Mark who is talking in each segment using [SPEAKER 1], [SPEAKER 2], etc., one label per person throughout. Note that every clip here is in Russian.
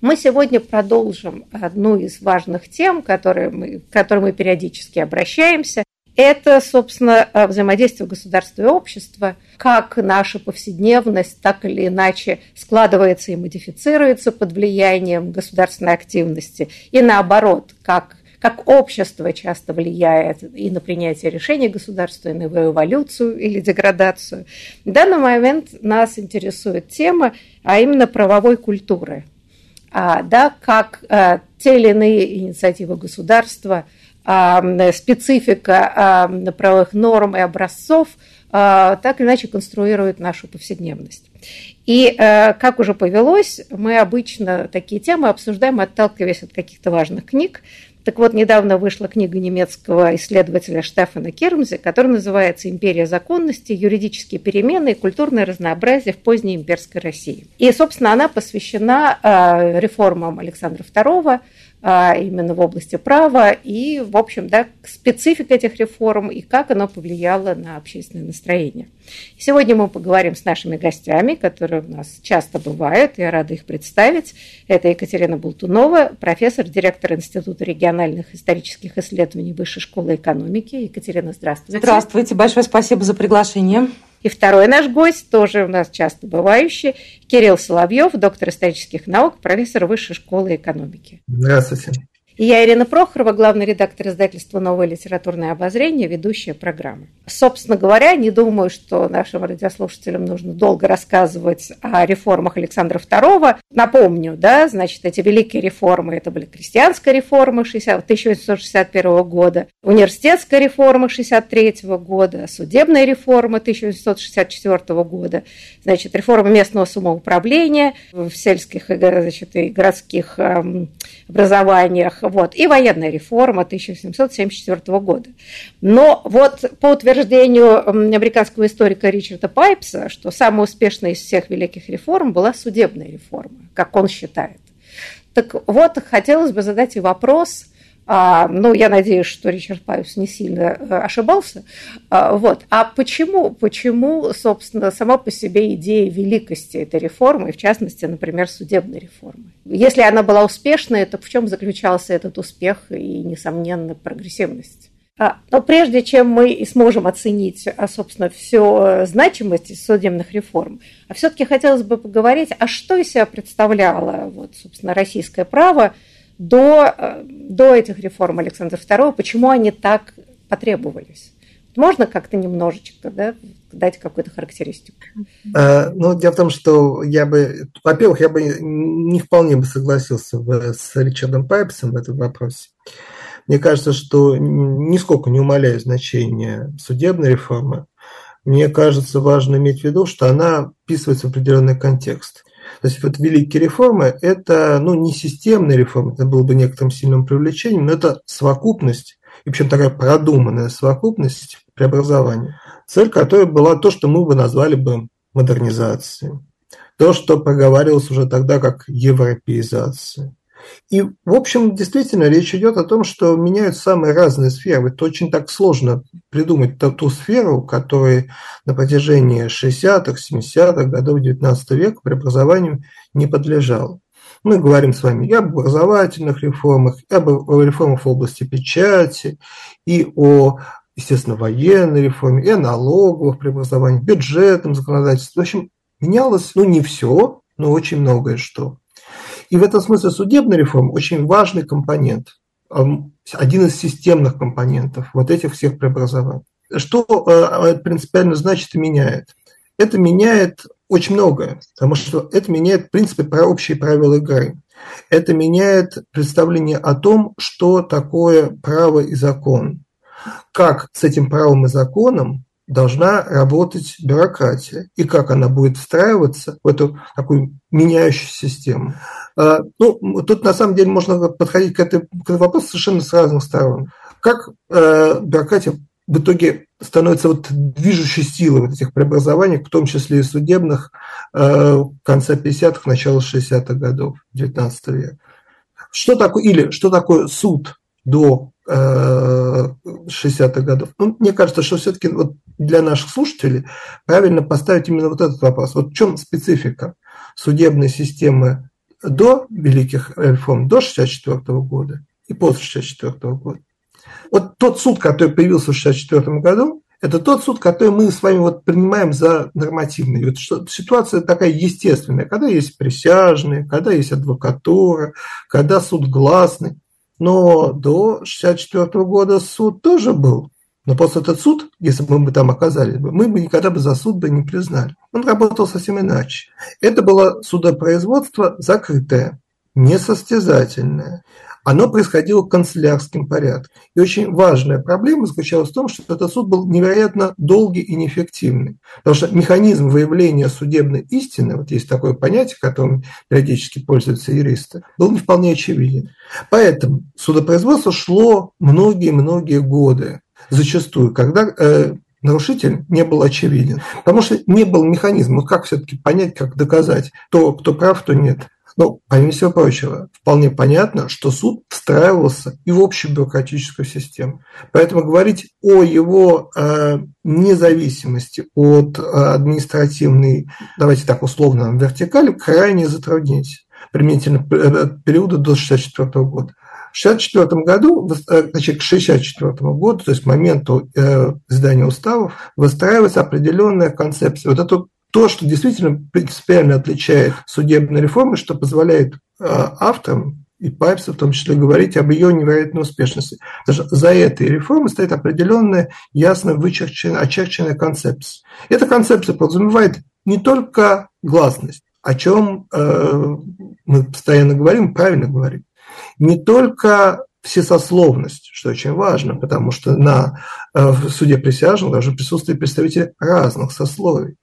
[SPEAKER 1] Мы сегодня продолжим одну из важных тем, к которой мы периодически обращаемся. Это, собственно, взаимодействие государства и общества, как наша повседневность так или иначе складывается и модифицируется под влиянием государственной активности, и наоборот, как как общество часто влияет и на принятие решений государства, и на его эволюцию или деградацию. В данный момент нас интересует тема, а именно правовой культуры – да, как а, те иные инициативы государства, а, специфика правовых норм и образцов так или иначе конструируют нашу повседневность. И, как уже повелось, мы обычно такие темы обсуждаем, отталкиваясь от каких-то важных книг, так вот, недавно вышла книга немецкого исследователя Штефана Кермзе, которая называется «Империя законности. Юридические перемены и культурное разнообразие в поздней имперской России». И, собственно, она посвящена э, реформам Александра II, именно в области права и, в общем, да, специфика этих реформ и как оно повлияло на общественное настроение. Сегодня мы поговорим с нашими гостями, которые у нас часто бывают, я рада их представить. Это Екатерина Болтунова, профессор, директор Института региональных исторических исследований Высшей школы экономики. Екатерина, здравствуйте.
[SPEAKER 2] Здравствуйте, большое спасибо за приглашение.
[SPEAKER 1] И второй наш гость, тоже у нас часто бывающий, Кирилл Соловьев, доктор исторических наук, профессор Высшей школы экономики.
[SPEAKER 3] Здравствуйте.
[SPEAKER 1] И я Ирина Прохорова, главный редактор издательства «Новое литературное обозрение», ведущая программы. Собственно говоря, не думаю, что нашим радиослушателям нужно долго рассказывать о реформах Александра II. Напомню, да, значит, эти великие реформы, это были крестьянская реформа 60, 1861 года, университетская реформа 1963 года, судебная реформа 1864 года, значит, реформа местного самоуправления в сельских значит, и городских эм, образованиях, вот, и военная реформа 1774 года. Но вот по утверждению американского историка Ричарда Пайпса, что самая успешная из всех великих реформ была судебная реформа, как он считает. Так вот, хотелось бы задать и вопрос, а, ну, я надеюсь, что Ричард Пайус не сильно э, ошибался. А, вот. А почему, почему, собственно, сама по себе идея великости этой реформы, в частности, например, судебной реформы? Если она была успешной, то в чем заключался этот успех и, несомненно, прогрессивность? А, но прежде чем мы и сможем оценить, собственно, всю э, значимость судебных реформ, а все-таки хотелось бы поговорить, а что из себя представляло, вот, собственно, российское право до, э, до этих реформ Александра II, почему они так потребовались? Можно как-то немножечко да, дать какую-то характеристику?
[SPEAKER 3] А, ну, дело в том, что я бы, во-первых, я бы не вполне бы согласился с Ричардом Пайпсом в этом вопросе. Мне кажется, что нисколько не умаляю значение судебной реформы. Мне кажется, важно иметь в виду, что она вписывается в определенный контекст. То есть вот великие реформы – это ну, не системные реформы, это было бы некоторым сильным привлечением, но это совокупность, и причем такая продуманная совокупность преобразования, цель которой была то, что мы бы назвали бы модернизацией, то, что проговаривалось уже тогда как европеизация. И, в общем, действительно, речь идет о том, что меняют самые разные сферы. Это очень так сложно придумать ту, сферу, которая на протяжении 60-х, 70-х годов XIX века преобразованию не подлежала. Мы говорим с вами и об образовательных реформах, и об реформах в области печати, и о, естественно, военной реформе, и о налоговых преобразованиях, бюджетном законодательстве. В общем, менялось, ну, не все, но очень многое что. И в этом смысле судебная реформа очень важный компонент. один из системных компонентов вот этих всех преобразований. Что э, принципиально значит и меняет? Это меняет очень многое, потому что это меняет, в принципе, про общие правила игры. Это меняет представление о том, что такое право и закон. Как с этим правом и законом должна работать бюрократия и как она будет встраиваться в эту такую меняющуюся систему. А, ну, тут на самом деле можно подходить к, этой, к этому вопросу совершенно с разных сторон. Как э, бюрократия в итоге становится вот движущей силой вот этих преобразований, в том числе и судебных, э, конца 50-х, начала 60-х годов 19 века. Что такое, или что такое суд до 60-х годов. Ну, мне кажется, что все-таки вот для наших слушателей правильно поставить именно вот этот вопрос. Вот в чем специфика судебной системы до великих реформ, до 64 года и после 64 года. Вот тот суд, который появился в 64 году, это тот суд, который мы с вами вот принимаем за нормативный. Вот что, ситуация такая естественная, когда есть присяжные, когда есть адвокатура, когда суд гласный. Но до 1964 года суд тоже был. Но после этот суд, если бы мы там оказались, мы бы никогда бы за суд бы не признали. Он работал совсем иначе. Это было судопроизводство закрытое, несостязательное оно происходило канцелярским порядком. И очень важная проблема заключалась в том, что этот суд был невероятно долгий и неэффективный. Потому что механизм выявления судебной истины, вот есть такое понятие, которым периодически пользуются юристы, был не вполне очевиден. Поэтому судопроизводство шло многие-многие годы, зачастую, когда э, нарушитель не был очевиден. Потому что не был механизма. Ну как все-таки понять, как доказать, то, кто прав, то нет. Ну, помимо всего прочего, вполне понятно, что суд встраивался и в общую бюрократическую систему. Поэтому говорить о его э, независимости от э, административной, давайте так условно, вертикали крайне затруднительно применительно э, периода до 1964 года. В 1964 году, э, значит, к 1964 году, то есть к моменту э, издания уставов, выстраивается определенная концепция. Вот эту то, что действительно принципиально отличает судебную реформу, что позволяет а, авторам и Пайпсу в том числе говорить об ее невероятной успешности. Что за этой реформой стоит определенная, ясно вычерченная, очерченная концепция. Эта концепция подразумевает не только гласность, о чем э, мы постоянно говорим, правильно говорим, не только всесословность, что очень важно, потому что на э, в суде присяжных должны присутствовать представители разных сословий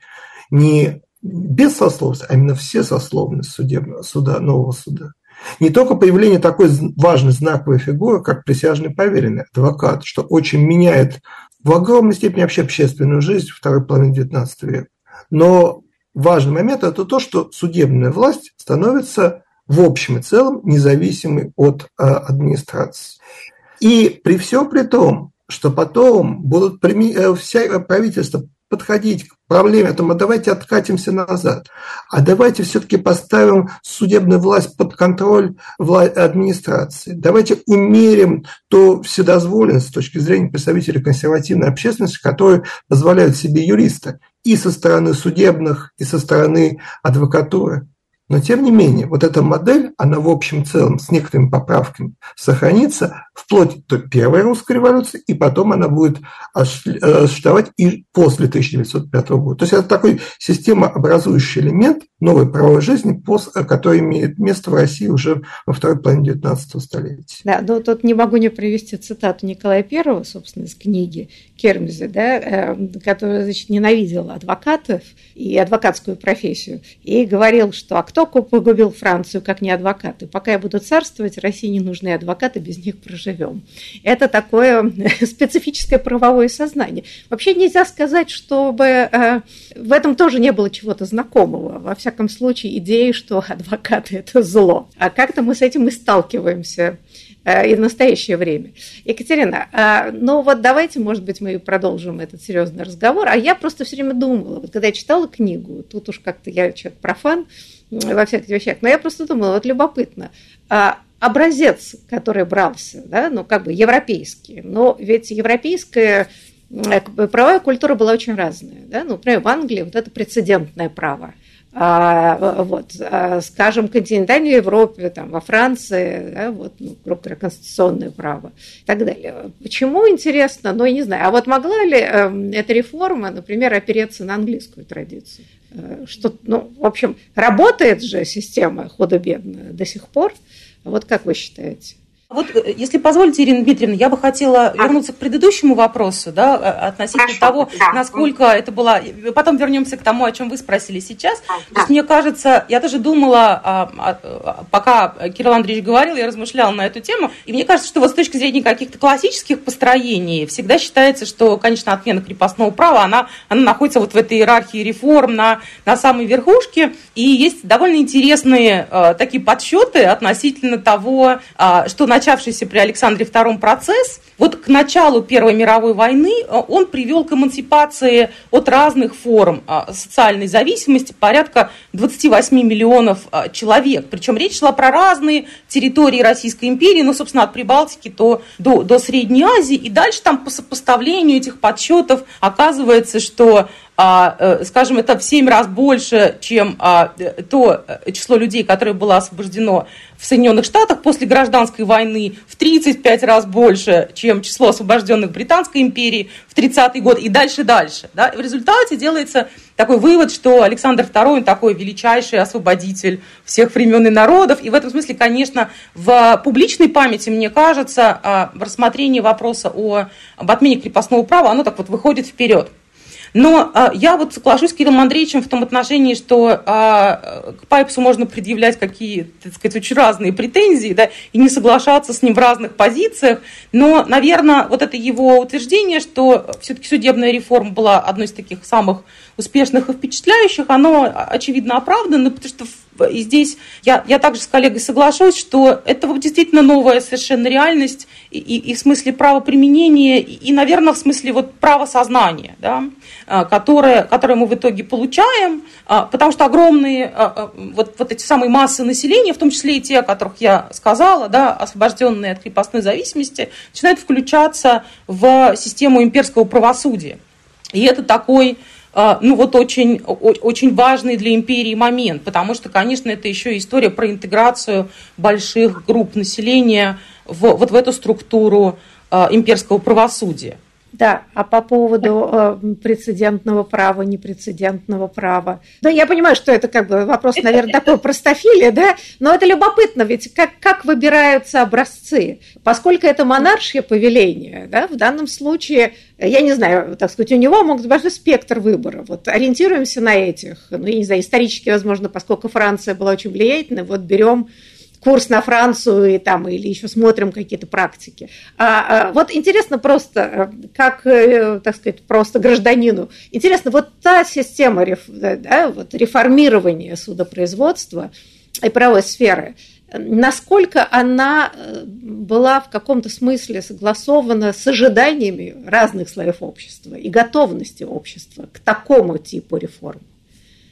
[SPEAKER 3] не без сословности, а именно все сословности судебного суда, нового суда. Не только появление такой важной знаковой фигуры, как присяжный поверенный, адвокат, что очень меняет в огромной степени вообще общественную жизнь второй половины XIX века. Но важный момент – это то, что судебная власть становится в общем и целом независимой от э, администрации. И при всем при том, что потом будут э, вся правительство подходить к проблеме, то мы давайте откатимся назад, а давайте все-таки поставим судебную власть под контроль администрации. Давайте умерим ту вседозволенность с точки зрения представителей консервативной общественности, которые позволяют себе юристы и со стороны судебных, и со стороны адвокатуры. Но тем не менее, вот эта модель, она в общем целом с некоторыми поправками сохранится вплоть до первой русской революции, и потом она будет существовать и после 1905 года. То есть это такой системообразующий элемент новой правовой жизни, который имеет место в России уже во второй половине XIX столетия.
[SPEAKER 1] Да, но тут не могу не привести цитату Николая I, собственно, из книги Кермзе, да, э, который значит, ненавидел адвокатов и адвокатскую профессию, и говорил, что а кто погубил Францию, как не адвокаты? Пока я буду царствовать, России не нужны адвокаты, без них проживем. Это такое специфическое правовое сознание. Вообще нельзя сказать, чтобы э, в этом тоже не было чего-то знакомого. Во всяком случае, идеи, что адвокаты – это зло. А как-то мы с этим и сталкиваемся э, и в настоящее время. Екатерина, э, ну вот давайте, может быть, мы продолжим этот серьезный разговор. А я просто все время думала, вот когда я читала книгу, тут уж как-то я человек профан во всяких вещах, но я просто думала, вот любопытно, а образец, который брался, да, ну как бы европейский, но ведь европейская правовая культура была очень разная. Да? Ну, например, в Англии вот это прецедентное право – а, вот, а, скажем, в континентальной Европе, там, во Франции, да, вот, ну, грубо говоря, конституционное право и так далее. Почему интересно? Ну, я не знаю. А вот могла ли э, эта реформа, например, опереться на английскую традицию? Э, что, ну, в общем, работает же система худо-бедно до сих пор. Вот как вы считаете?
[SPEAKER 2] Вот, э, если позволите, Ирина Дмитриевна, я бы хотела вернуться к предыдущему вопросу, да, э, относительно Хорошо, того, да. насколько это было... Потом вернемся к тому, о чем вы спросили сейчас. Да. То есть, мне кажется, я тоже думала, а, а, пока Кирилл Андреевич говорил, я размышляла на эту тему, и мне кажется, что вот с точки зрения каких-то классических построений всегда считается, что, конечно, отмена крепостного права, она, она находится вот в этой иерархии реформ на, на самой верхушке, и есть довольно интересные э, такие подсчеты относительно того, что на начавшийся при Александре II процесс, вот к началу Первой мировой войны э, он привел к эмансипации от разных форм э, социальной зависимости порядка 28 миллионов э, человек. Причем речь шла про разные территории Российской империи, ну, собственно, от Прибалтики то, до, до Средней Азии. И дальше там по сопоставлению этих подсчетов оказывается, что скажем, это в 7 раз больше, чем а, то число людей, которое было освобождено в Соединенных Штатах после гражданской войны в 35 раз больше, чем число освобожденных Британской империи в 30-й год и дальше-дальше. Да? И в результате делается такой вывод, что Александр II такой величайший освободитель всех времен и народов. И в этом смысле, конечно, в публичной памяти, мне кажется, а, рассмотрение вопроса о, об отмене крепостного права, оно так вот выходит вперед. Но а, я вот соглашусь с Кириллом Андреевичем в том отношении, что а, к Пайпсу можно предъявлять какие, так сказать, очень разные претензии, да, и не соглашаться с ним в разных позициях. Но, наверное, вот это его утверждение, что все-таки судебная реформа была одной из таких самых успешных и впечатляющих, оно, очевидно, оправдано, потому что и здесь я, я также с коллегой соглашусь, что это действительно новая совершенно реальность и, и, и в смысле правоприменения, и, и, наверное, в смысле вот правосознания, да, а, которое, которое мы в итоге получаем, а, потому что огромные вот, вот эти самые массы населения, в том числе и те, о которых я сказала, да, освобожденные от крепостной зависимости, начинают включаться в систему имперского правосудия. И это такой ну вот очень, очень важный для империи момент, потому что, конечно, это еще история про интеграцию больших групп населения в, вот в эту структуру а, имперского правосудия.
[SPEAKER 1] Да, а по поводу э, прецедентного права, непрецедентного права. Да, я понимаю, что это как бы вопрос, наверное, такой простофилия, да, но это любопытно, ведь как, как выбираются образцы? Поскольку это монаршее повеление, да, в данном случае, я не знаю, так сказать, у него могут быть большой спектр выбора. Вот ориентируемся на этих, ну, я не знаю, исторически, возможно, поскольку Франция была очень влиятельной, вот берем курс на Францию и там, или еще смотрим какие-то практики. А, а, вот интересно просто, э, как, э, так сказать, просто гражданину, интересно, вот та система да, вот реформирования судопроизводства и правовой сферы, насколько она э, была в каком-то смысле согласована с ожиданиями разных слоев общества и готовности общества к такому типу реформ?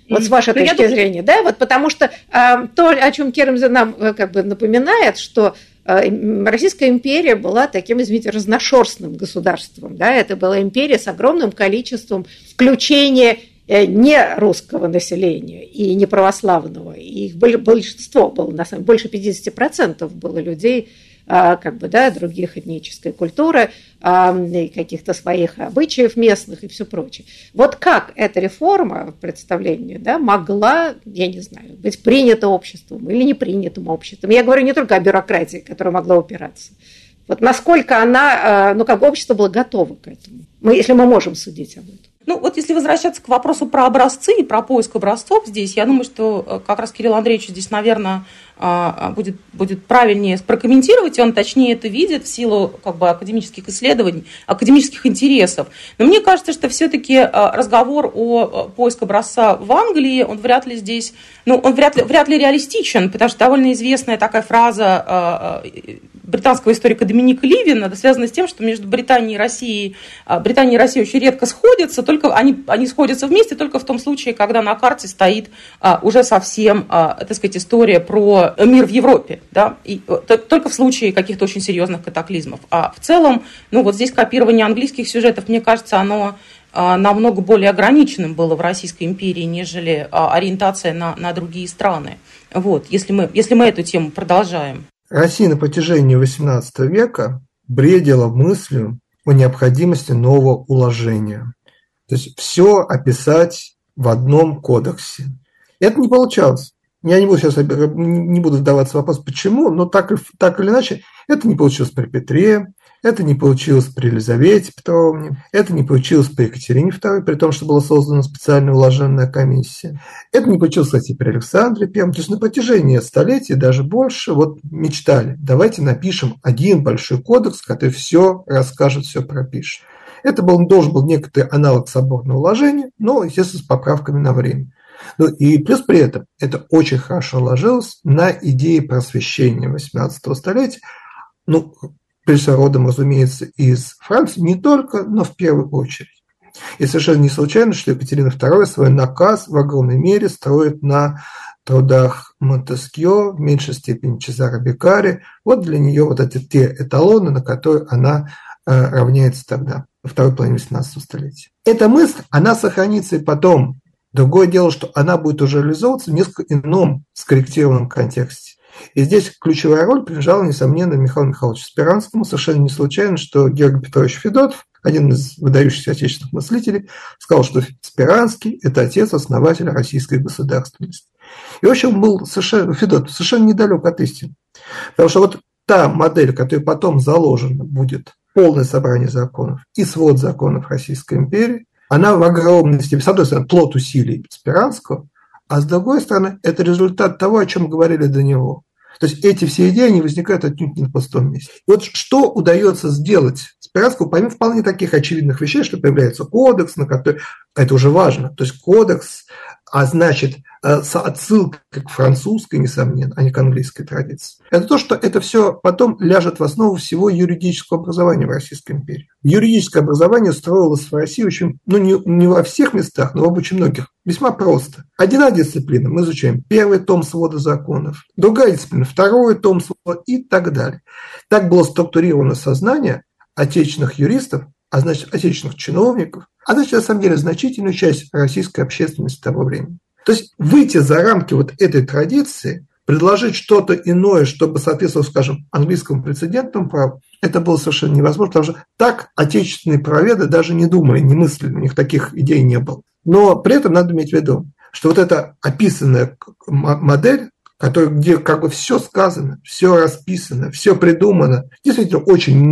[SPEAKER 1] Вот с вашей ну, точки думаю... зрения, да, вот потому что э, то, о чем Керамза нам э, как бы напоминает, что э, Российская империя была таким, извините, разношерстным государством, да, это была империя с огромным количеством включения э, не русского населения и не православного. И их большинство было, на самом деле, больше 50% было людей, а, как бы, да, других этнической культуры, каких-то своих обычаев местных и все прочее. Вот как эта реформа в представлении да, могла, я не знаю, быть принята обществом или не принятым обществом. Я говорю не только о бюрократии, которая могла упираться. Вот насколько она, а, ну, как общество было готово к этому, мы, если мы можем судить об этом.
[SPEAKER 2] Ну, вот если возвращаться к вопросу про образцы и про поиск образцов здесь, я думаю, что э, как раз Кирилл Андреевич здесь, наверное, будет, будет правильнее прокомментировать, он точнее это видит в силу как бы, академических исследований, академических интересов. Но мне кажется, что все-таки а, разговор о поиске образца в Англии, он вряд ли здесь, ну, он вряд ли, вряд ли реалистичен, потому что довольно известная такая фраза британского историка Доминика Ливина, это связано с тем, что между Британией и Россией, Британия и Россия очень редко сходятся, только они, они сходятся вместе только в том случае, когда на карте стоит уже совсем, так сказать, история про мир в Европе, да, и э, только в случае каких-то очень серьезных катаклизмов. А в целом, ну вот здесь копирование английских сюжетов, мне кажется, оно намного более ограниченным было в Российской империи, нежели ориентация на, на другие страны. Вот, если мы, если мы эту тему продолжаем.
[SPEAKER 3] Россия на протяжении XVIII века бредила мыслью о необходимости нового уложения. То есть все описать в одном кодексе. Это не получалось. Я не буду сейчас не буду вдаваться в вопрос, почему, но так, так или иначе, это не получилось при Петре, это не получилось при Елизавете Петровне, это не получилось при Екатерине II, при том, что была создана специальная уложенная комиссия. Это не получилось, кстати, при Александре I. То есть на протяжении столетий, даже больше, вот мечтали, давайте напишем один большой кодекс, который все расскажет, все пропишет. Это был, должен был некоторый аналог соборного уложения, но, естественно, с поправками на время. Ну и плюс при этом это очень хорошо ложилось на идеи просвещения 18 столетия, ну, прежде родом, разумеется, из Франции, не только, но в первую очередь. И совершенно не случайно, что Екатерина II свой наказ в огромной мере строит на трудах Монтескье, в меньшей степени Чезаро Бекари. Вот для нее вот эти те эталоны, на которые она э, равняется тогда, во второй половине 18 столетия. Эта мысль, она сохранится и потом. Другое дело, что она будет уже реализовываться в несколько ином скорректированном контексте. И здесь ключевая роль принадлежала, несомненно, Михаилу Михайловичу Спиранскому. Совершенно не случайно, что Георгий Петрович Федотов, один из выдающихся отечественных мыслителей, сказал, что Спиранский – это отец основателя российской государственности. И, в общем, был совершенно, Федотов совершенно недалек от истины. Потому что вот та модель, которая потом заложена будет, полное собрание законов и свод законов Российской империи, она в огромной степени, с одной стороны, плод усилий Спиранского, а с другой стороны, это результат того, о чем говорили до него. То есть эти все идеи, они возникают отнюдь не на пустом месте. И вот что удается сделать Спиранскому, помимо вполне таких очевидных вещей, что появляется кодекс, на который, это уже важно, то есть кодекс, а значит Э, с отсылкой к французской, несомненно, а не к английской традиции. Это то, что это все потом ляжет в основу всего юридического образования в Российской империи. Юридическое образование строилось в России очень, ну не, не во всех местах, но в очень многих. Весьма просто. Одна дисциплина, мы изучаем первый том свода законов, другая дисциплина, второй том свода и так далее. Так было структурировано сознание отечественных юристов, а значит, отечественных чиновников, а значит, на самом деле, значительную часть российской общественности того времени. То есть выйти за рамки вот этой традиции, предложить что-то иное, чтобы соответствовать, скажем, английскому прецедентному праву, это было совершенно невозможно, потому что так отечественные праведы даже не думали, не мыслили, у них таких идей не было. Но при этом надо иметь в виду, что вот эта описанная модель, которая, где как бы все сказано, все расписано, все придумано, действительно очень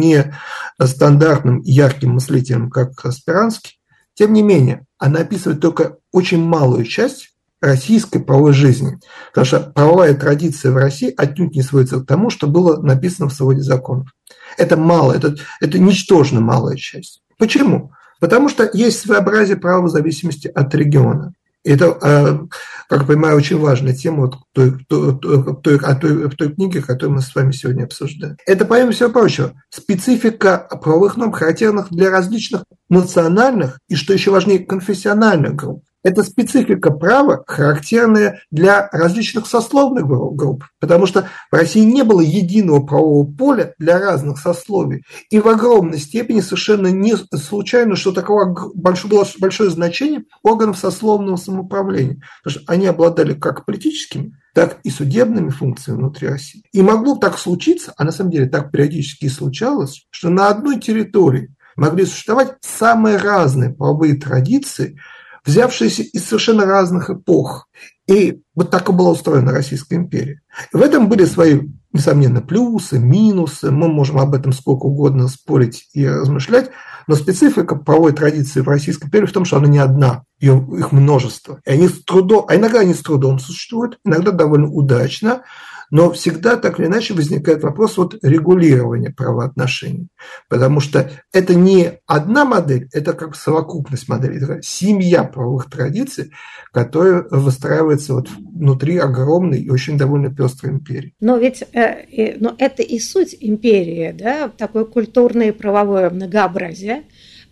[SPEAKER 3] нестандартным ярким мыслителем, как Спиранский, тем не менее, она описывает только очень малую часть российской правовой жизни. Потому что правовая традиция в России отнюдь не сводится к тому, что было написано в своде законов. Это мало, это, это ничтожно малая часть. Почему? Потому что есть своеобразие права в зависимости от региона. Это, а, как я понимаю, очень важная тема вот той, той, той, той, той книги, которую мы с вами сегодня обсуждаем. Это, помимо всего прочего, специфика правовых норм, характерных для различных национальных и, что еще важнее, конфессиональных групп. Это специфика права, характерная для различных сословных групп, потому что в России не было единого правового поля для разных сословий. И в огромной степени совершенно не случайно, что такого было большое значение органов сословного самоуправления, потому что они обладали как политическими, так и судебными функциями внутри России. И могло так случиться, а на самом деле так периодически и случалось, что на одной территории могли существовать самые разные правовые традиции, взявшиеся из совершенно разных эпох. И вот так и была устроена Российская империя. в этом были свои, несомненно, плюсы, минусы. Мы можем об этом сколько угодно спорить и размышлять. Но специфика правовой традиции в Российской империи в том, что она не одна, их множество. И они с трудом, а иногда они с трудом существуют, иногда довольно удачно, но всегда так или иначе возникает вопрос вот регулирования правоотношений. Потому что это не одна модель, это как совокупность моделей, это семья правовых традиций, которая выстраивается вот внутри огромной и очень довольно пестрой империи.
[SPEAKER 1] Но ведь э, но это и суть империи, да, такое культурное и правовое многообразие.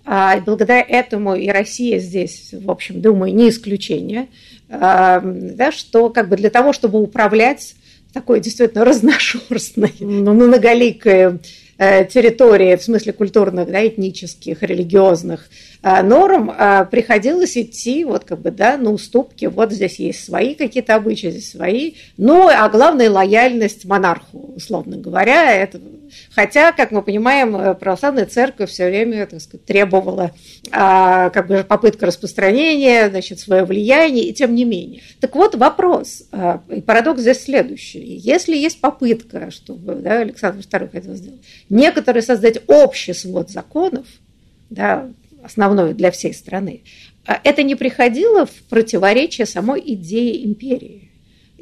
[SPEAKER 1] А, благодаря этому и Россия здесь, в общем, думаю, не исключение, да, что как бы для того, чтобы управлять такой действительно разношерстной, многоликой э, территории, в смысле культурных, да, этнических, религиозных э, норм, э, приходилось идти вот как бы, да, на уступки. Вот здесь есть свои какие-то обычаи, здесь свои. Ну, а главное, лояльность монарху, условно говоря. Это, хотя, как мы понимаем, православная церковь все время, так сказать, требовала как бы попытка распространения, значит, свое влияние, и тем не менее. Так вот, вопрос, парадокс здесь следующий. Если есть попытка, чтобы да, Александр II хотел сделать, некоторые создать общий свод законов, да, основной для всей страны, а это не приходило в противоречие самой идее империи.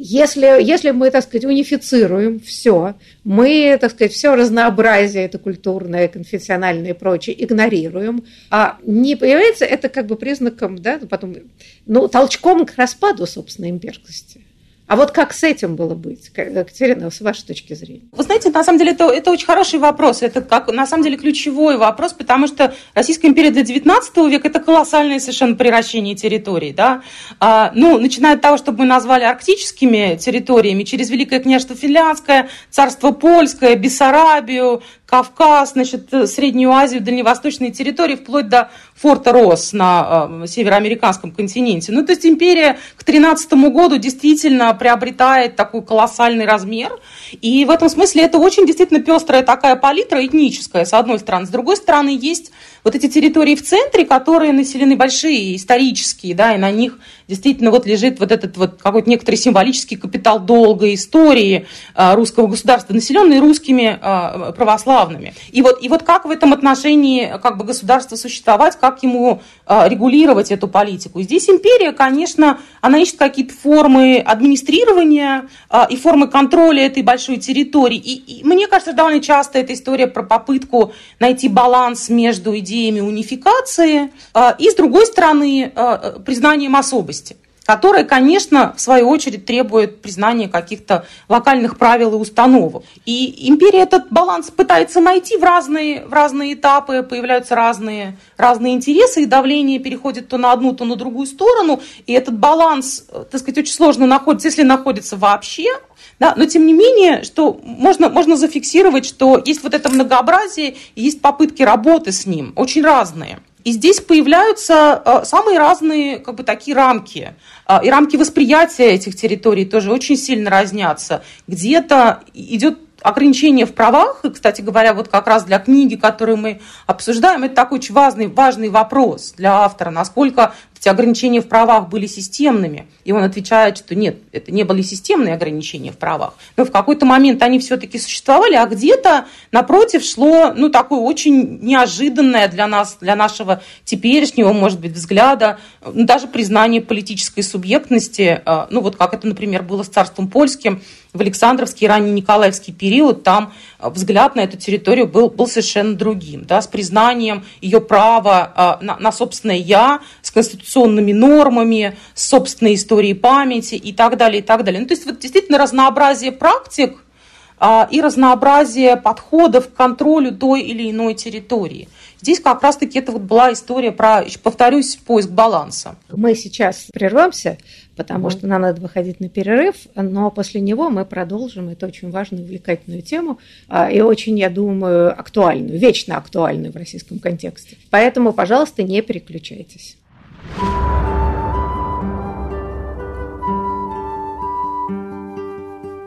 [SPEAKER 1] Если, если мы, так сказать, унифицируем все, мы, так сказать, все разнообразие, это культурное, конфессиональное и прочее, игнорируем, а не появляется это как бы признаком, да, потом, ну, толчком к распаду, собственно, имперскости. А вот как с этим было быть, Катерина, с вашей точки зрения?
[SPEAKER 2] Вы знаете, на самом деле это, это очень хороший вопрос. Это как, на самом деле ключевой вопрос, потому что Российская империя для XIX века это колоссальное совершенно превращение территорий. Да? А, ну, начиная от того, чтобы мы назвали арктическими территориями, через Великое княжество Финляндское, Царство Польское, Бессарабию, Кавказ, значит, Среднюю Азию, дальневосточные территории, вплоть до форта Росс на э, североамериканском континенте. Ну, то есть империя к 13 году действительно приобретает такой колоссальный размер. И в этом смысле это очень действительно пестрая такая палитра этническая, с одной стороны. С другой стороны, есть вот эти территории в центре, которые населены большие, исторические, да, и на них действительно вот лежит вот этот вот какой-то некоторый символический капитал долгой истории а, русского государства, населенные русскими а, православными. И вот, и вот как в этом отношении как бы государство существовать, как ему а, регулировать эту политику. Здесь империя, конечно, она ищет какие-то формы администрирования и формы контроля этой большой территории. И, и мне кажется, довольно часто эта история про попытку найти баланс между идеей идеями унификации, а, и, с другой стороны, а, признанием особости которое, конечно, в свою очередь требует признания каких-то локальных правил и установок. И империя этот баланс пытается найти в разные, в разные этапы, появляются разные, разные интересы, и давление переходит то на одну, то на другую сторону, и этот баланс, так сказать, очень сложно находится, если находится вообще, да, но тем не менее, что можно, можно зафиксировать, что есть вот это многообразие, и есть попытки работы с ним, очень разные. И здесь появляются э, самые разные как бы, такие рамки. Э, и рамки восприятия этих территорий тоже очень сильно разнятся. Где-то идет ограничения в правах, и, кстати говоря, вот как раз для книги, которую мы обсуждаем, это такой очень важный, важный вопрос для автора, насколько эти ограничения в правах были системными. И он отвечает, что нет, это не были системные ограничения в правах. Но в какой-то момент они все-таки существовали, а где-то, напротив, шло ну, такое очень неожиданное для нас, для нашего теперешнего, может быть, взгляда, ну, даже признание политической субъектности, а, ну вот как это, например, было с царством польским, в Александровский ранний Николаевский период, там взгляд на эту территорию был, был совершенно другим, да, с признанием ее права на, на собственное «я», с конституционными нормами, с собственной историей памяти и так далее, и так далее. Ну, то есть вот действительно разнообразие практик а, и разнообразие подходов к контролю той или иной территории. Здесь как раз-таки это вот была история про, повторюсь, поиск баланса.
[SPEAKER 1] Мы сейчас прервемся, потому mm-hmm. что нам надо выходить на перерыв, но после него мы продолжим эту очень важную, увлекательную тему а, и очень, я думаю, актуальную, вечно актуальную в российском контексте. Поэтому, пожалуйста, не переключайтесь.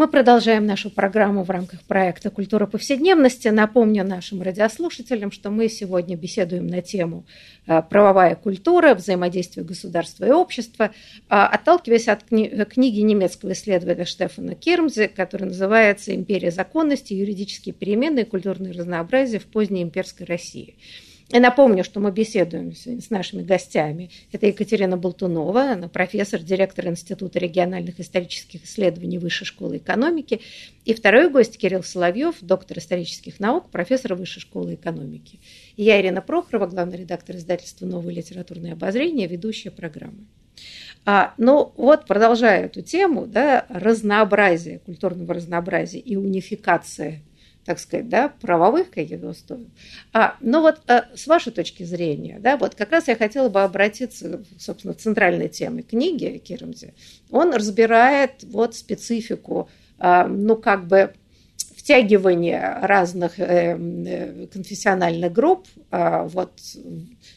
[SPEAKER 1] Мы продолжаем нашу программу в рамках проекта «Культура повседневности». Напомню нашим радиослушателям, что мы сегодня беседуем на тему э, «Правовая культура. Взаимодействие государства и общества», э, отталкиваясь от книги немецкого исследователя Штефана Кирмзе, которая называется «Империя законности. Юридические перемены и культурное разнообразие в поздней имперской России». И напомню, что мы беседуем с нашими гостями. Это Екатерина Болтунова, она профессор, директор Института региональных исторических исследований Высшей школы экономики. И второй гость Кирилл Соловьев, доктор исторических наук, профессор Высшей школы экономики. И я Ирина Прохорова, главный редактор издательства «Новое литературное обозрение», ведущая программы. А, ну вот, продолжая эту тему, да, разнообразие, культурного разнообразия и унификация так сказать, да, правовых каких-то устоев. А, ну вот а, с вашей точки зрения, да, вот как раз я хотела бы обратиться, собственно, к центральной теме книги Кирамзи. Он разбирает вот специфику, а, ну как бы втягивание разных э, э, конфессиональных групп, а, вот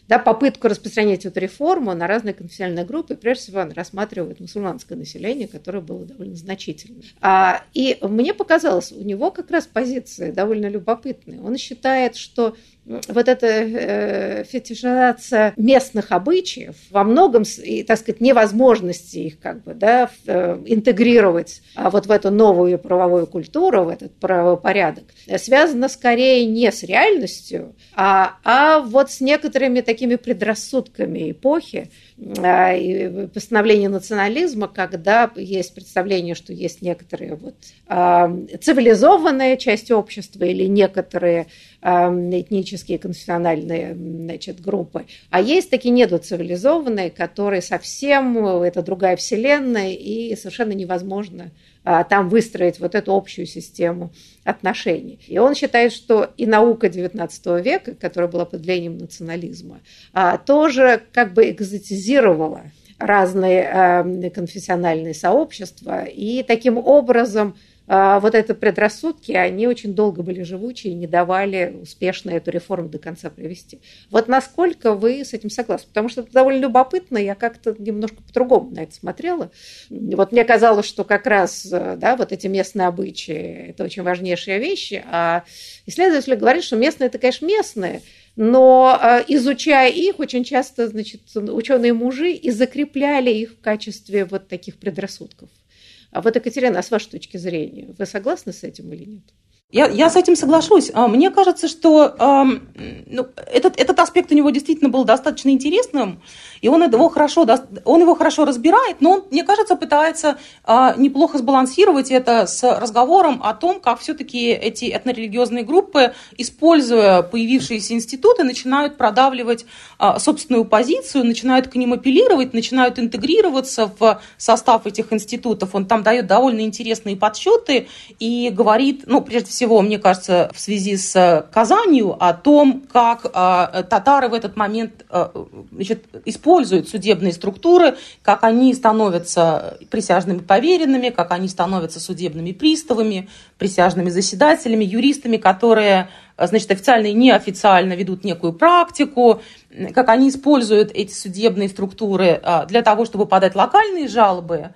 [SPEAKER 1] да, попытку распространять эту реформу на разные конфессиональные группы. Прежде всего, он рассматривает мусульманское население, которое было довольно значительным. А, и мне показалось, у него как раз позиции довольно любопытные. Он считает, что вот эта э, фетишизация местных обычаев во многом, и, так сказать, невозможности их как бы, да, э, интегрировать а вот в эту новую правовую культуру, в этот правовой порядок, связана скорее не с реальностью, а, а вот с некоторыми такими предрассудками эпохи, а, и постановление национализма, когда есть представление, что есть некоторые вот, а, цивилизованная часть общества или некоторые этнические, конфессиональные значит, группы, а есть такие недоцивилизованные, которые совсем, это другая вселенная, и совершенно невозможно а, там выстроить вот эту общую систему отношений. И он считает, что и наука XIX века, которая была под влиянием национализма, а, тоже как бы экзотизировала разные а, конфессиональные сообщества и таким образом вот это предрассудки, они очень долго были живучие и не давали успешно эту реформу до конца привести. Вот насколько вы с этим согласны? Потому что это довольно любопытно, я как-то немножко по-другому на это смотрела. Вот мне казалось, что как раз да, вот эти местные обычаи – это очень важнейшие вещи, а исследователи говорят, что местные – это, конечно, местные, но а, изучая их, очень часто значит, ученые мужи и закрепляли их в качестве вот таких предрассудков. А вот, Екатерина, а с вашей точки зрения, вы согласны с этим или нет?
[SPEAKER 2] Я, я с этим соглашусь. А, мне кажется, что э, ну, этот, этот аспект у него действительно был достаточно интересным, и он его хорошо, он его хорошо разбирает, но он, мне кажется, пытается э, неплохо сбалансировать это с разговором о том, как все-таки эти этнорелигиозные группы, используя появившиеся институты, начинают продавливать э, собственную позицию, начинают к ним апеллировать, начинают интегрироваться в состав этих институтов. Он там дает довольно интересные подсчеты и говорит, ну, прежде всего, всего, мне кажется, в связи с э, Казанью о том, как э, татары в этот момент э, значит, используют судебные структуры, как они становятся присяжными поверенными, как они становятся судебными приставами, присяжными заседателями, юристами, которые значит, официально и неофициально ведут некую практику, как они используют эти судебные структуры для того, чтобы подать локальные жалобы,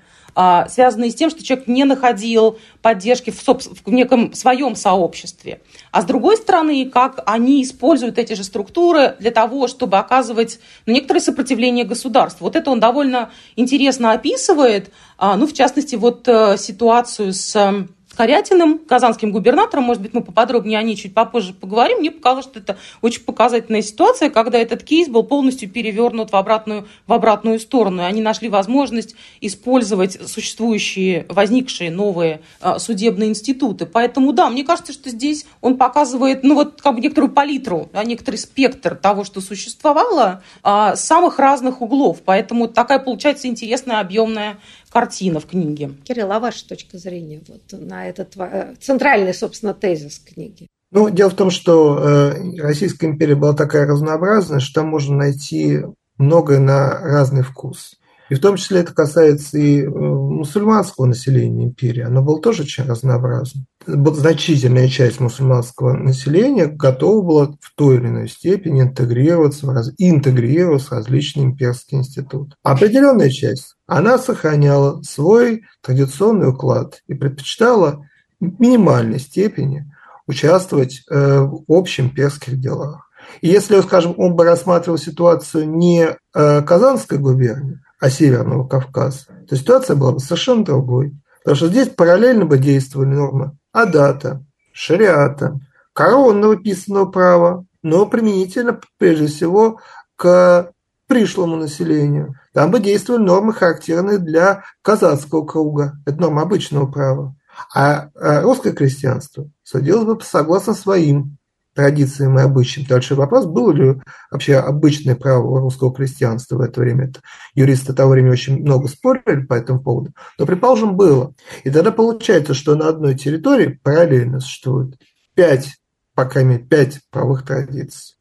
[SPEAKER 2] связанные с тем, что человек не находил поддержки в, в неком своем сообществе. А с другой стороны, как они используют эти же структуры для того, чтобы оказывать ну, некоторое сопротивление государству. Вот это он довольно интересно описывает, а, ну, в частности, вот э, ситуацию с Корятиным, казанским губернатором, может быть, мы поподробнее о ней чуть попозже поговорим, мне показалось, что это очень показательная ситуация, когда этот кейс был полностью перевернут в обратную, в обратную сторону, и они нашли возможность использовать существующие, возникшие новые а, судебные институты. Поэтому, да, мне кажется, что здесь он показывает, ну, вот, как бы некоторую палитру, да, некоторый спектр того, что существовало, а, самых разных углов. Поэтому такая получается интересная, объемная картина в книге.
[SPEAKER 1] Кирилл, а ваша точка зрения вот на этот э, центральный, собственно, тезис книги?
[SPEAKER 3] Ну, дело в том, что э, Российская империя была такая разнообразная, что там можно найти многое на разный вкус. И в том числе это касается и э, мусульманского населения империи. Оно было тоже очень разнообразно. Значительная часть мусульманского населения готова была в той или иной степени интегрироваться в, интегрироваться в различные имперские институты. Определенная часть, она сохраняла свой традиционный уклад и предпочитала в минимальной степени участвовать э, в общеимперских делах. И если, скажем, он бы рассматривал ситуацию не э, Казанской губернии, а Северного Кавказа, то ситуация была бы совершенно другой. Потому что здесь параллельно бы действовали нормы адата, шариата, коронного писанного права, но применительно прежде всего к пришлому населению. Там бы действовали нормы, характерные для казацкого круга. Это норма обычного права. А, а русское крестьянство судилось бы согласно своим традициям и обычаям. Дальше вопрос, было ли вообще обычное право русского крестьянства в это время. Это юристы того времени очень много спорили по этому поводу. Но, предположим, было. И тогда получается, что на одной территории параллельно существует пять, по крайней мере, пять правовых традиций.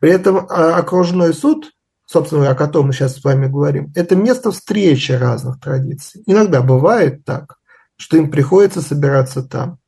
[SPEAKER 3] При этом а, окружной суд собственно, о котором мы сейчас с вами говорим, это место встречи разных традиций. Иногда бывает так, что им приходится собираться там.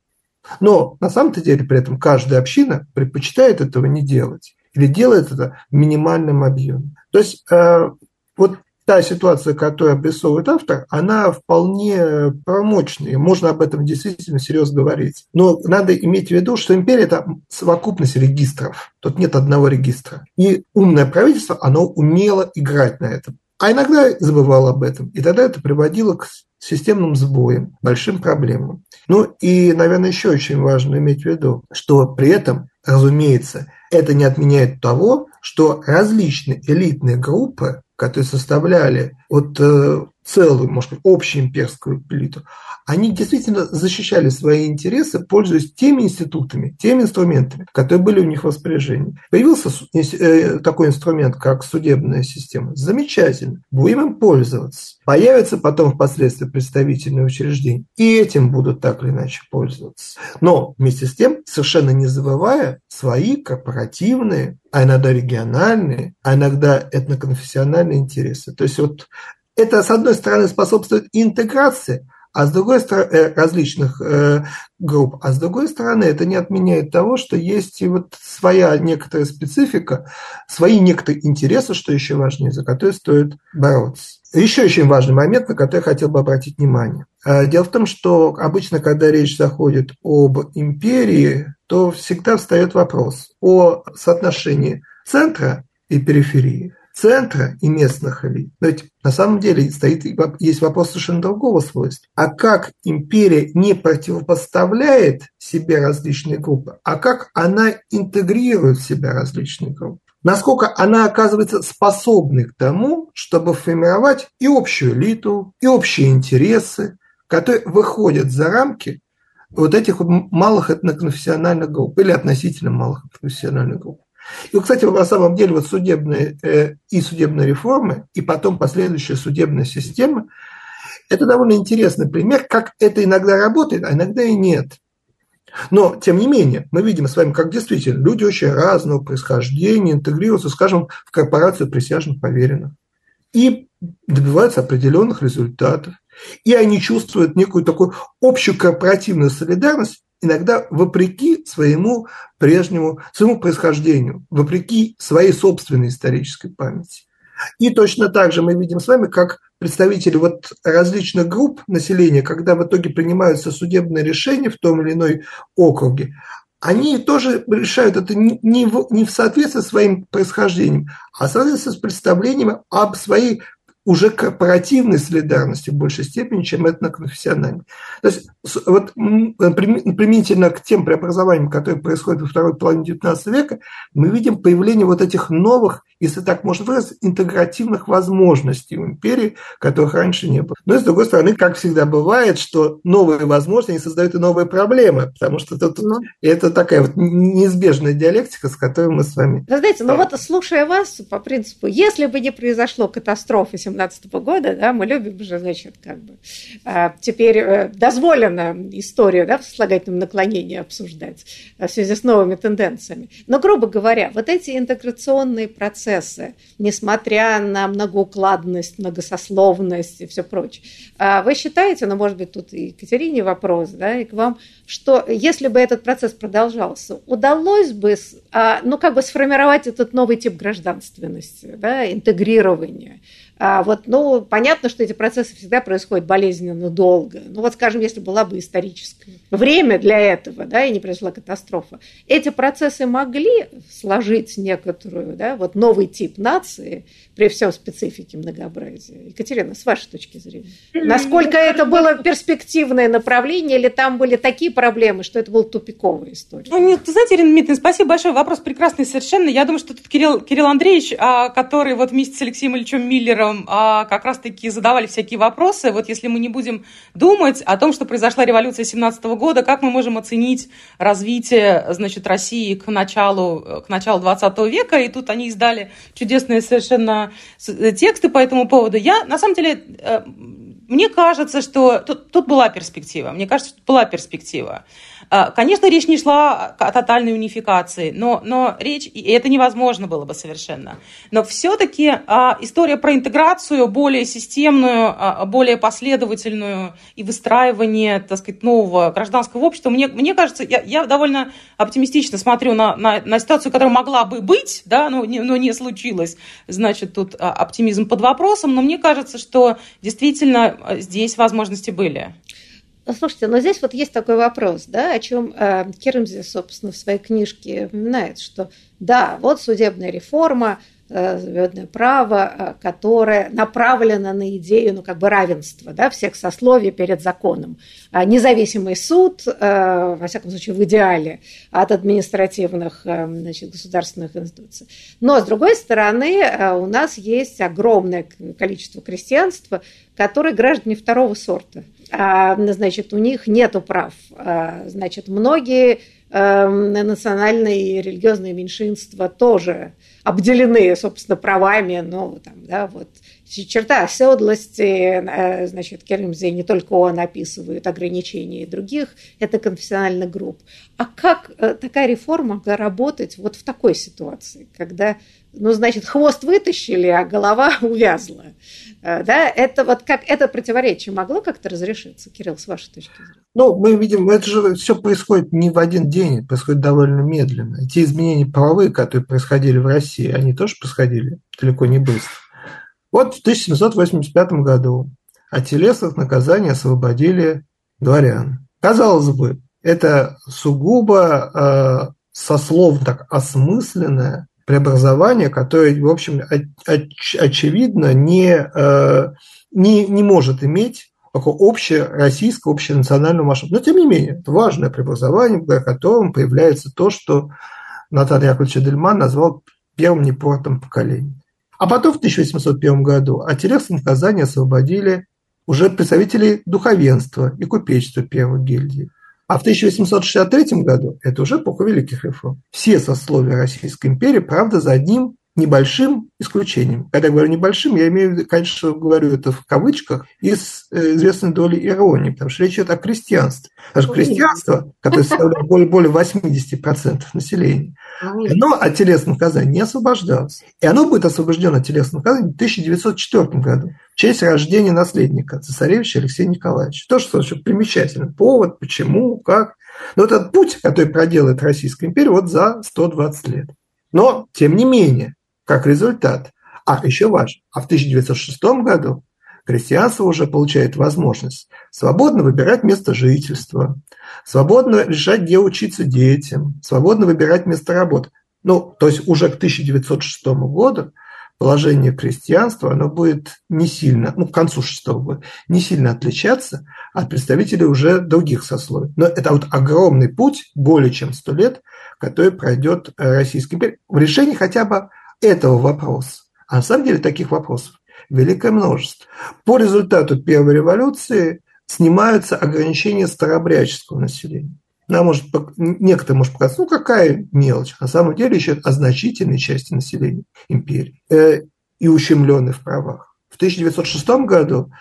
[SPEAKER 3] Но на самом-то деле при этом каждая община предпочитает этого не делать или делает это в минимальном объеме. То есть э, вот та ситуация, которую обрисовывает автор, она вполне промочная. Можно об этом действительно серьезно говорить. Но надо иметь в виду, что империя – это совокупность регистров. Тут нет одного регистра. И умное правительство, оно умело играть на этом. А иногда забывал об этом. И тогда это приводило к системным сбоям, большим проблемам. Ну и, наверное, еще очень важно иметь в виду, что при этом, разумеется, это не отменяет того, что различные элитные группы, которые составляли вот э, целую, может быть, общую имперскую элиту, они действительно защищали свои интересы, пользуясь теми институтами, теми инструментами, которые были у них в распоряжении. Появился э, такой инструмент, как судебная система. Замечательно. Будем им пользоваться. Появятся потом впоследствии представительные учреждения, и этим будут так или иначе пользоваться. Но вместе с тем, совершенно не забывая свои корпоративные, а иногда региональные, а иногда этноконфессиональные интересы. То есть вот это, с одной стороны, способствует интеграции, а с другой стороны, э, различных э, групп, а с другой стороны, это не отменяет того, что есть и вот своя некоторая специфика, свои некоторые интересы, что еще важнее, за которые стоит бороться. Еще очень важный момент, на который я хотел бы обратить внимание. Э, дело в том, что обычно, когда речь заходит об империи, то всегда встает вопрос о соотношении центра и периферии центра и местных элит. Но ведь на самом деле стоит, есть вопрос совершенно другого свойства. А как империя не противопоставляет себе различные группы, а как она интегрирует в себя различные группы? Насколько она оказывается способной к тому, чтобы формировать и общую элиту, и общие интересы, которые выходят за рамки вот этих малых этноконфессиональных групп или относительно малых этноконфессиональных групп. И, кстати, на самом деле вот судебные э, и судебные реформы, и потом последующая судебная система – это довольно интересный пример, как это иногда работает, а иногда и нет. Но, тем не менее, мы видим с вами, как действительно люди очень разного происхождения интегрируются, скажем, в корпорацию присяжных поверенных и добиваются определенных результатов. И они чувствуют некую такую общую корпоративную солидарность, иногда вопреки своему прежнему, своему происхождению, вопреки своей собственной исторической памяти. И точно так же мы видим с вами, как представители вот различных групп населения, когда в итоге принимаются судебные решения в том или иной округе, они тоже решают это не в, не в соответствии с своим происхождением, а в соответствии с представлением об своей уже корпоративной солидарности в большей степени, чем этноконфессиональной. То есть вот применительно к тем преобразованиям, которые происходят во второй половине XIX века, мы видим появление вот этих новых, если так можно выразить, интегративных возможностей в империи, которых раньше не было. Но и с другой стороны, как всегда бывает, что новые возможности создают и новые проблемы, потому что тут, ну. это такая вот неизбежная диалектика, с которой мы с вами...
[SPEAKER 1] Вы знаете, ну вот слушая вас, по принципу, если бы не произошло катастрофы 17 года, да, мы любим же, значит, как бы а, теперь э, дозволено историю да, в сослагательном наклонении обсуждать в связи с новыми тенденциями. Но, грубо говоря, вот эти интеграционные процессы, несмотря на многоукладность, многосословность и все прочее, а вы считаете, ну, может быть, тут и Екатерине вопрос, да, и к вам, что если бы этот процесс продолжался, удалось бы, а, ну, как бы сформировать этот новый тип гражданственности, да, интегрирования, вот, ну, понятно, что эти процессы всегда происходят болезненно долго. Ну, вот, скажем, если была бы историческое время для этого, да, и не произошла катастрофа, эти процессы могли сложить некоторую, да, вот новый тип нации при всем специфике многообразия. Екатерина, с вашей точки зрения, насколько это было перспективное направление, или там были такие проблемы, что это была тупиковая история?
[SPEAKER 2] Ну, нет, ты знаете, Ирина Дмитриевна, спасибо большое, вопрос прекрасный совершенно. Я думаю, что тут Кирилл, Кирилл Андреевич, а, который вот вместе с Алексеем Ильичем Миллером котором а, как раз-таки задавали всякие вопросы. Вот если мы не будем думать о том, что произошла революция 17 года, как мы можем оценить развитие, значит, России к началу, к началу 20 века, и тут они издали чудесные совершенно тексты по этому поводу. Я, на самом деле, э, мне кажется, что тут, тут была перспектива. Мне кажется, что была перспектива. А, конечно, речь не шла о тотальной унификации, но, но речь, и это невозможно было бы совершенно. Но все-таки а, история про интеграцию более системную, а, более последовательную и выстраивание, так сказать, нового гражданского общества, мне, мне кажется, я, я довольно оптимистично смотрю на, на, на ситуацию, которая могла бы быть, да, но не, но не случилось. Значит, тут оптимизм под вопросом, но мне кажется, что действительно здесь возможности были.
[SPEAKER 1] Ну, слушайте, но здесь вот есть такой вопрос, да, о чем э, Кермзи, собственно, в своей книжке упоминает, что да, вот судебная реформа, э, право, э, которое направлено на идею, ну, как бы равенства, да, всех сословий перед законом. А независимый суд, э, во всяком случае, в идеале, от административных, значит, государственных институций. Но, с другой стороны, у нас есть огромное количество крестьянства, которые граждане второго сорта – значит, у них нет прав. А, значит, многие эм, национальные и религиозные меньшинства тоже обделены, собственно, правами, ну, там, да, вот, черта оседлости, э, значит, Кермзи не только он описывает ограничения и других, это конфессиональных групп. А как э, такая реформа работать вот в такой ситуации, когда, ну, значит, хвост вытащили, а голова увязла? Э, да, это вот как это противоречие могло как-то разрешиться, Кирилл, с вашей точки зрения?
[SPEAKER 3] Ну, мы видим, это же все происходит не в один день, это происходит довольно медленно. Те изменения правовые, которые происходили в России, они тоже происходили далеко не быстро. Вот в 1785 году от телесных наказаний освободили дворян. Казалось бы, это сугубо э, сословно так осмысленное преобразование, которое, в общем, оч, очевидно не, э, не, не может иметь такого общероссийского, общенационального масштаба. Но, тем не менее, это важное преобразование, благодаря которому появляется то, что Наталья Яковлевич Эдельман назвал первым непортом поколения. А потом в 1801 году от телесных наказаний освободили уже представителей духовенства и купечества первой гильдии. А в 1863 году, это уже эпоха великих реформ, все сословия Российской империи, правда, за одним небольшим исключением. Когда я говорю небольшим, я имею в виду, конечно, говорю это в кавычках и с э, известной долей иронии, потому что речь идет о крестьянстве. Потому что крестьянство, которое составляет более, более 80% населения, оно от телесных наказаний не освобождалось. И оно будет освобождено от телесных наказаний в 1904 году в честь рождения наследника цесаревича Алексея Николаевича. То, что очень примечательно. Повод, почему, как. Но этот путь, который проделает Российская империя, вот за 120 лет. Но, тем не менее, как результат. А еще важно, а в 1906 году крестьянство уже получает возможность свободно выбирать место жительства, свободно решать, где учиться детям, свободно выбирать место работы. Ну, то есть уже к 1906 году положение крестьянства, оно будет не сильно, ну, к концу шестого года, не сильно отличаться от представителей уже других сословий. Но это вот огромный путь, более чем сто лет, который пройдет Российская империя в решении хотя бы этого вопроса. А на самом деле таких вопросов великое множество. По результату Первой революции снимаются ограничения старообрядческого населения. Нам может, некоторым может показаться, ну какая мелочь. На самом деле еще о значительной части населения империи э, и ущемленной в правах. В 1906 году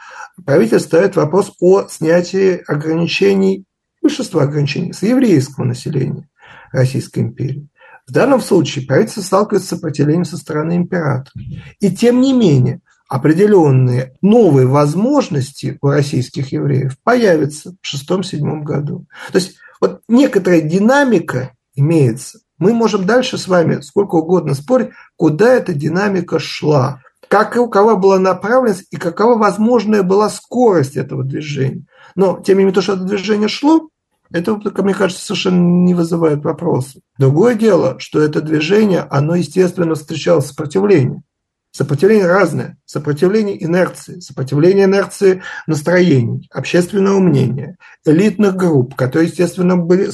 [SPEAKER 3] правительство ставит вопрос о снятии ограничений, большинства ограничений с еврейского населения Российской империи. В данном случае правительство сталкивается с сопротивлением со стороны императора. И тем не менее, определенные новые возможности у российских евреев появятся в шестом-седьмом году. То есть вот некоторая динамика имеется. Мы можем дальше с вами сколько угодно спорить, куда эта динамика шла, как и у кого была направленность и какова возможная была скорость этого движения. Но, тем не менее, то, что это движение шло, это, мне кажется, совершенно не вызывает вопросов. Другое дело, что это движение, оно, естественно, встречало сопротивление. Сопротивление разное. Сопротивление инерции, сопротивление инерции настроений, общественного мнения, элитных групп, которые, естественно, были,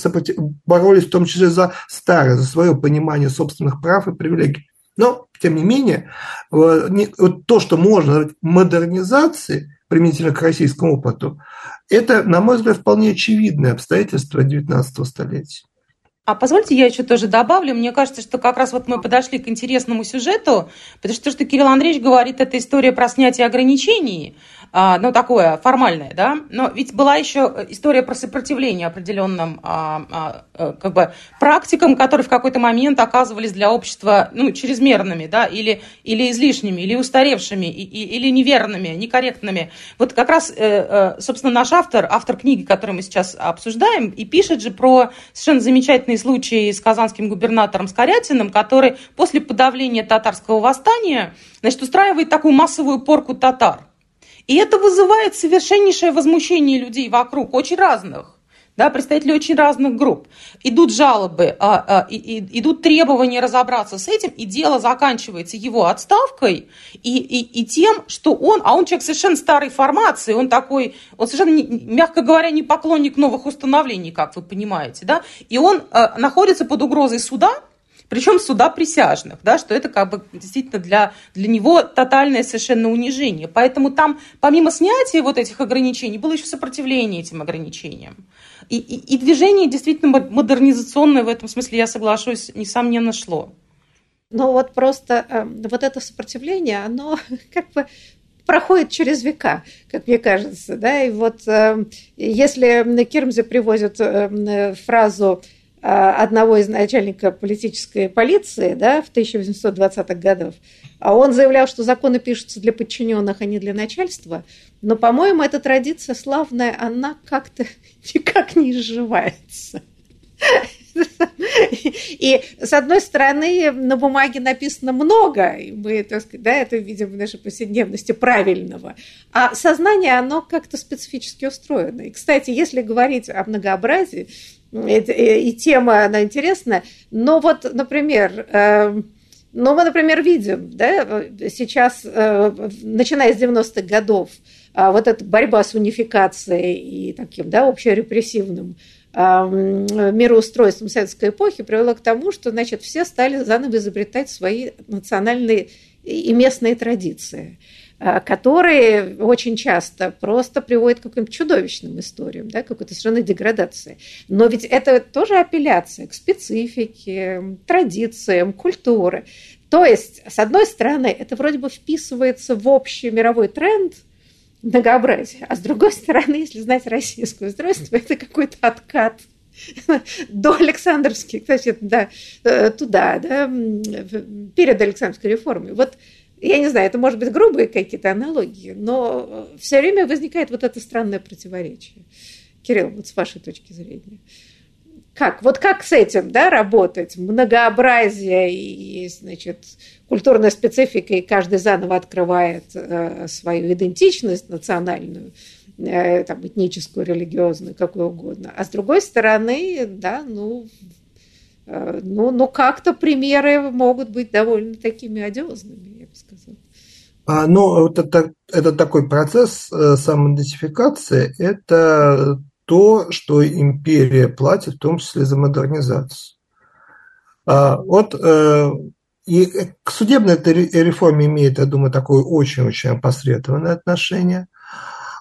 [SPEAKER 3] боролись в том числе за старое, за свое понимание собственных прав и привилегий. Но, тем не менее, вот то, что можно модернизации, применительно к российскому опыту, это, на мой взгляд, вполне очевидное обстоятельство XIX столетия.
[SPEAKER 2] А позвольте я еще тоже добавлю. Мне кажется, что как раз вот мы подошли к интересному сюжету, потому что то, что Кирилл Андреевич говорит, это история про снятие ограничений. А, ну, такое формальное, да, но ведь была еще история про сопротивление определенным а, а, э, как бы практикам, которые в какой-то момент оказывались для общества, ну, чрезмерными, да, или, или излишними, или устаревшими, и, и, или неверными, некорректными. Вот как раз, э, э, собственно, наш автор, автор книги, которую мы сейчас обсуждаем, и пишет же про совершенно замечательный случай с казанским губернатором Скорятиным, который после подавления татарского восстания, значит, устраивает такую массовую порку татар – и это вызывает совершеннейшее возмущение людей вокруг, очень разных. Да, представители очень разных групп. Идут жалобы, а, а, и, и, идут требования разобраться с этим, и дело заканчивается его отставкой и, и, и тем, что он, а он человек совершенно старой формации, он такой, он совершенно, мягко говоря, не поклонник новых установлений, как вы понимаете, да, и он а, находится под угрозой суда, причем суда присяжных, да, что это как бы действительно для, для него тотальное совершенно унижение. Поэтому там, помимо снятия вот этих ограничений, было еще сопротивление этим ограничениям. И, и, и движение действительно модернизационное в этом смысле, я соглашусь, несомненно, шло.
[SPEAKER 1] Но вот просто э, вот это сопротивление, оно как бы проходит через века, как мне кажется, да, и вот э, если на Кирмзе привозят э, фразу одного из начальников политической полиции да, в 1820-х годах. Он заявлял, что законы пишутся для подчиненных, а не для начальства. Но, по-моему, эта традиция славная, она как-то никак не изживается. И, с одной стороны, на бумаге написано много, и мы, так сказать, да, это видим в нашей повседневности правильного, а сознание, оно как-то специфически устроено. И, кстати, если говорить о многообразии, и, и тема, она интересная. Но вот, например, э, ну, мы, например, видим, да, сейчас, э, начиная с 90-х годов, э, вот эта борьба с унификацией и таким, да, общерепрессивным мироустройством советской эпохи привело к тому, что, значит, все стали заново изобретать свои национальные и местные традиции. Э, которые очень часто просто приводят к каким-то чудовищным историям, да, какой-то совершенно деградации. Но ведь это тоже апелляция к специфике, традициям, культуре. То есть, с одной стороны, это вроде бы вписывается в общий мировой тренд многообразия, а с другой стороны, если знать российское устройство, это какой-то откат до Александровских, кстати, да, э, туда, да, перед Александровской реформой. Вот я не знаю, это может быть грубые какие-то аналогии, но все время возникает вот это странное противоречие. Кирилл, вот с вашей точки зрения. Как? Вот как с этим да, работать? Многообразие и, значит, культурная специфика, и каждый заново открывает э, свою идентичность национальную, э, там, этническую, религиозную, какую угодно. А с другой стороны, да, ну, э, ну, ну как-то примеры могут быть довольно такими одиозными сказать?
[SPEAKER 3] А, ну, это, это такой процесс э, самоидентификации, это то, что империя платит, в том числе за модернизацию. А, вот э, и к судебной этой реформе имеет, я думаю, такое очень-очень опосредованное отношение.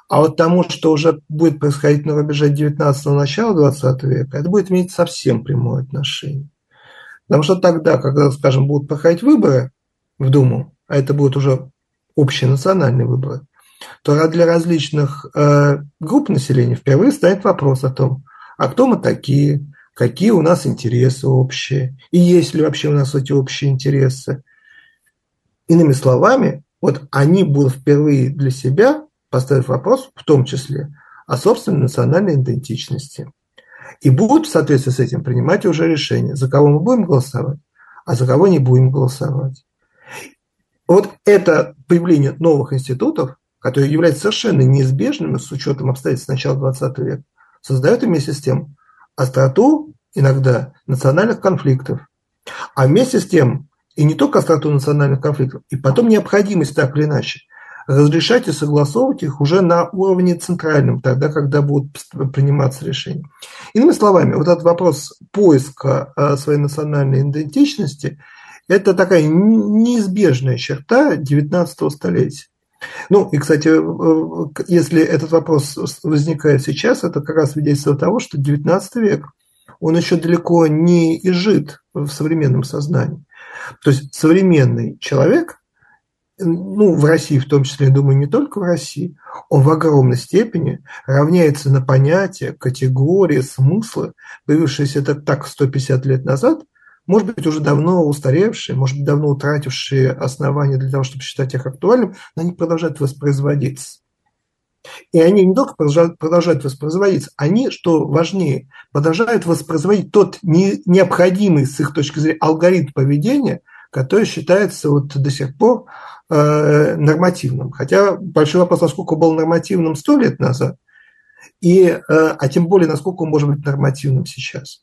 [SPEAKER 3] А вот тому, что уже будет происходить на рубеже 19-го начала 20 века, это будет иметь совсем прямое отношение. Потому что тогда, когда, скажем, будут проходить выборы в Думу, а это будут уже общенациональные выборы, то для различных э, групп населения впервые станет вопрос о том, а кто мы такие, какие у нас интересы общие, и есть ли вообще у нас эти общие интересы. Иными словами, вот они будут впервые для себя поставить вопрос, в том числе, о собственной национальной идентичности. И будут в соответствии с этим принимать уже решение, за кого мы будем голосовать, а за кого не будем голосовать. Вот это появление новых институтов, которые являются совершенно неизбежными с учетом обстоятельств начала 20 века, создает вместе с тем остроту иногда национальных конфликтов. А вместе с тем и не только остроту национальных конфликтов, и потом необходимость так или иначе разрешать и согласовывать их уже на уровне центральном, тогда, когда будут приниматься решения. Иными словами, вот этот вопрос поиска э, своей национальной идентичности – Это такая неизбежная черта 19 столетия. Ну, и, кстати, э, если этот вопрос возникает сейчас, это как раз свидетельство того, что 19 век, он еще далеко не изжит в современном сознании. То есть современный человек, ну, в России в том числе, я думаю, не только в России, он в огромной степени равняется на понятия, категории, смыслы, появившиеся это так 150 лет назад, может быть, уже давно устаревшие, может быть, давно утратившие основания для того, чтобы считать их актуальным, но они продолжают воспроизводиться. И они не только продолжают, воспроизводиться, они, что важнее, продолжают воспроизводить тот не, необходимый с их точки зрения алгоритм поведения, который считается вот до сих пор э, нормативным. Хотя большой вопрос, насколько был нормативным сто лет назад, и, э, а тем более, насколько он может быть нормативным сейчас.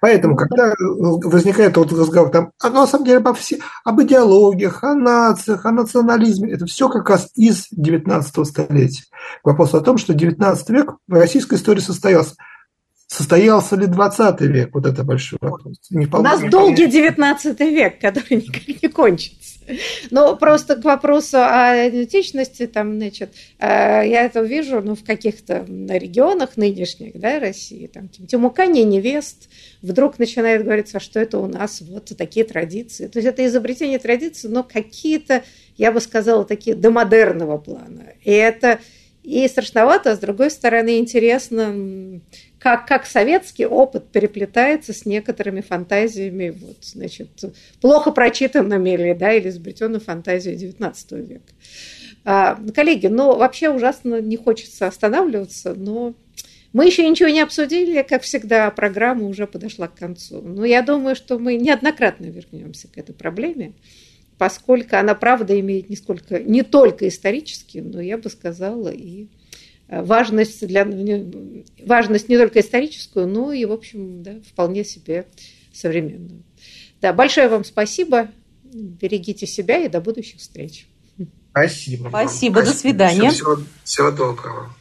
[SPEAKER 3] Поэтому, когда возникает вот разговор там, а на самом деле обо все, об идеологиях, о нациях, о национализме, это все как раз из 19 столетия. Вопрос о том, что 19 век в российской истории состоялся. Состоялся ли 20 век? Вот это большой вопрос.
[SPEAKER 1] Не У нас долгий 19 век, который никак не кончится. Но просто к вопросу о идентичности, там, значит, э, я это вижу ну, в каких-то регионах нынешних да, России, там, тимукание невест, вдруг начинает говориться, что это у нас вот такие традиции. То есть это изобретение традиций, но какие-то, я бы сказала, такие домодерного плана. И это и страшновато, а с другой стороны интересно, как, как советский опыт переплетается с некоторыми фантазиями, вот, значит, плохо прочитанными или, да, или изобретенной фантазией XIX века. А, коллеги, ну, вообще ужасно не хочется останавливаться, но мы еще ничего не обсудили, как всегда, программа уже подошла к концу. Но я думаю, что мы неоднократно вернемся к этой проблеме поскольку она, правда, имеет не, сколько, не только исторический, но, я бы сказала, и э, важность, для, важность не только историческую, но и, в общем, да, вполне себе современную. Да, большое вам спасибо. Берегите себя и до будущих встреч.
[SPEAKER 3] Спасибо.
[SPEAKER 2] Спасибо. До свидания.
[SPEAKER 3] Всего, всего доброго.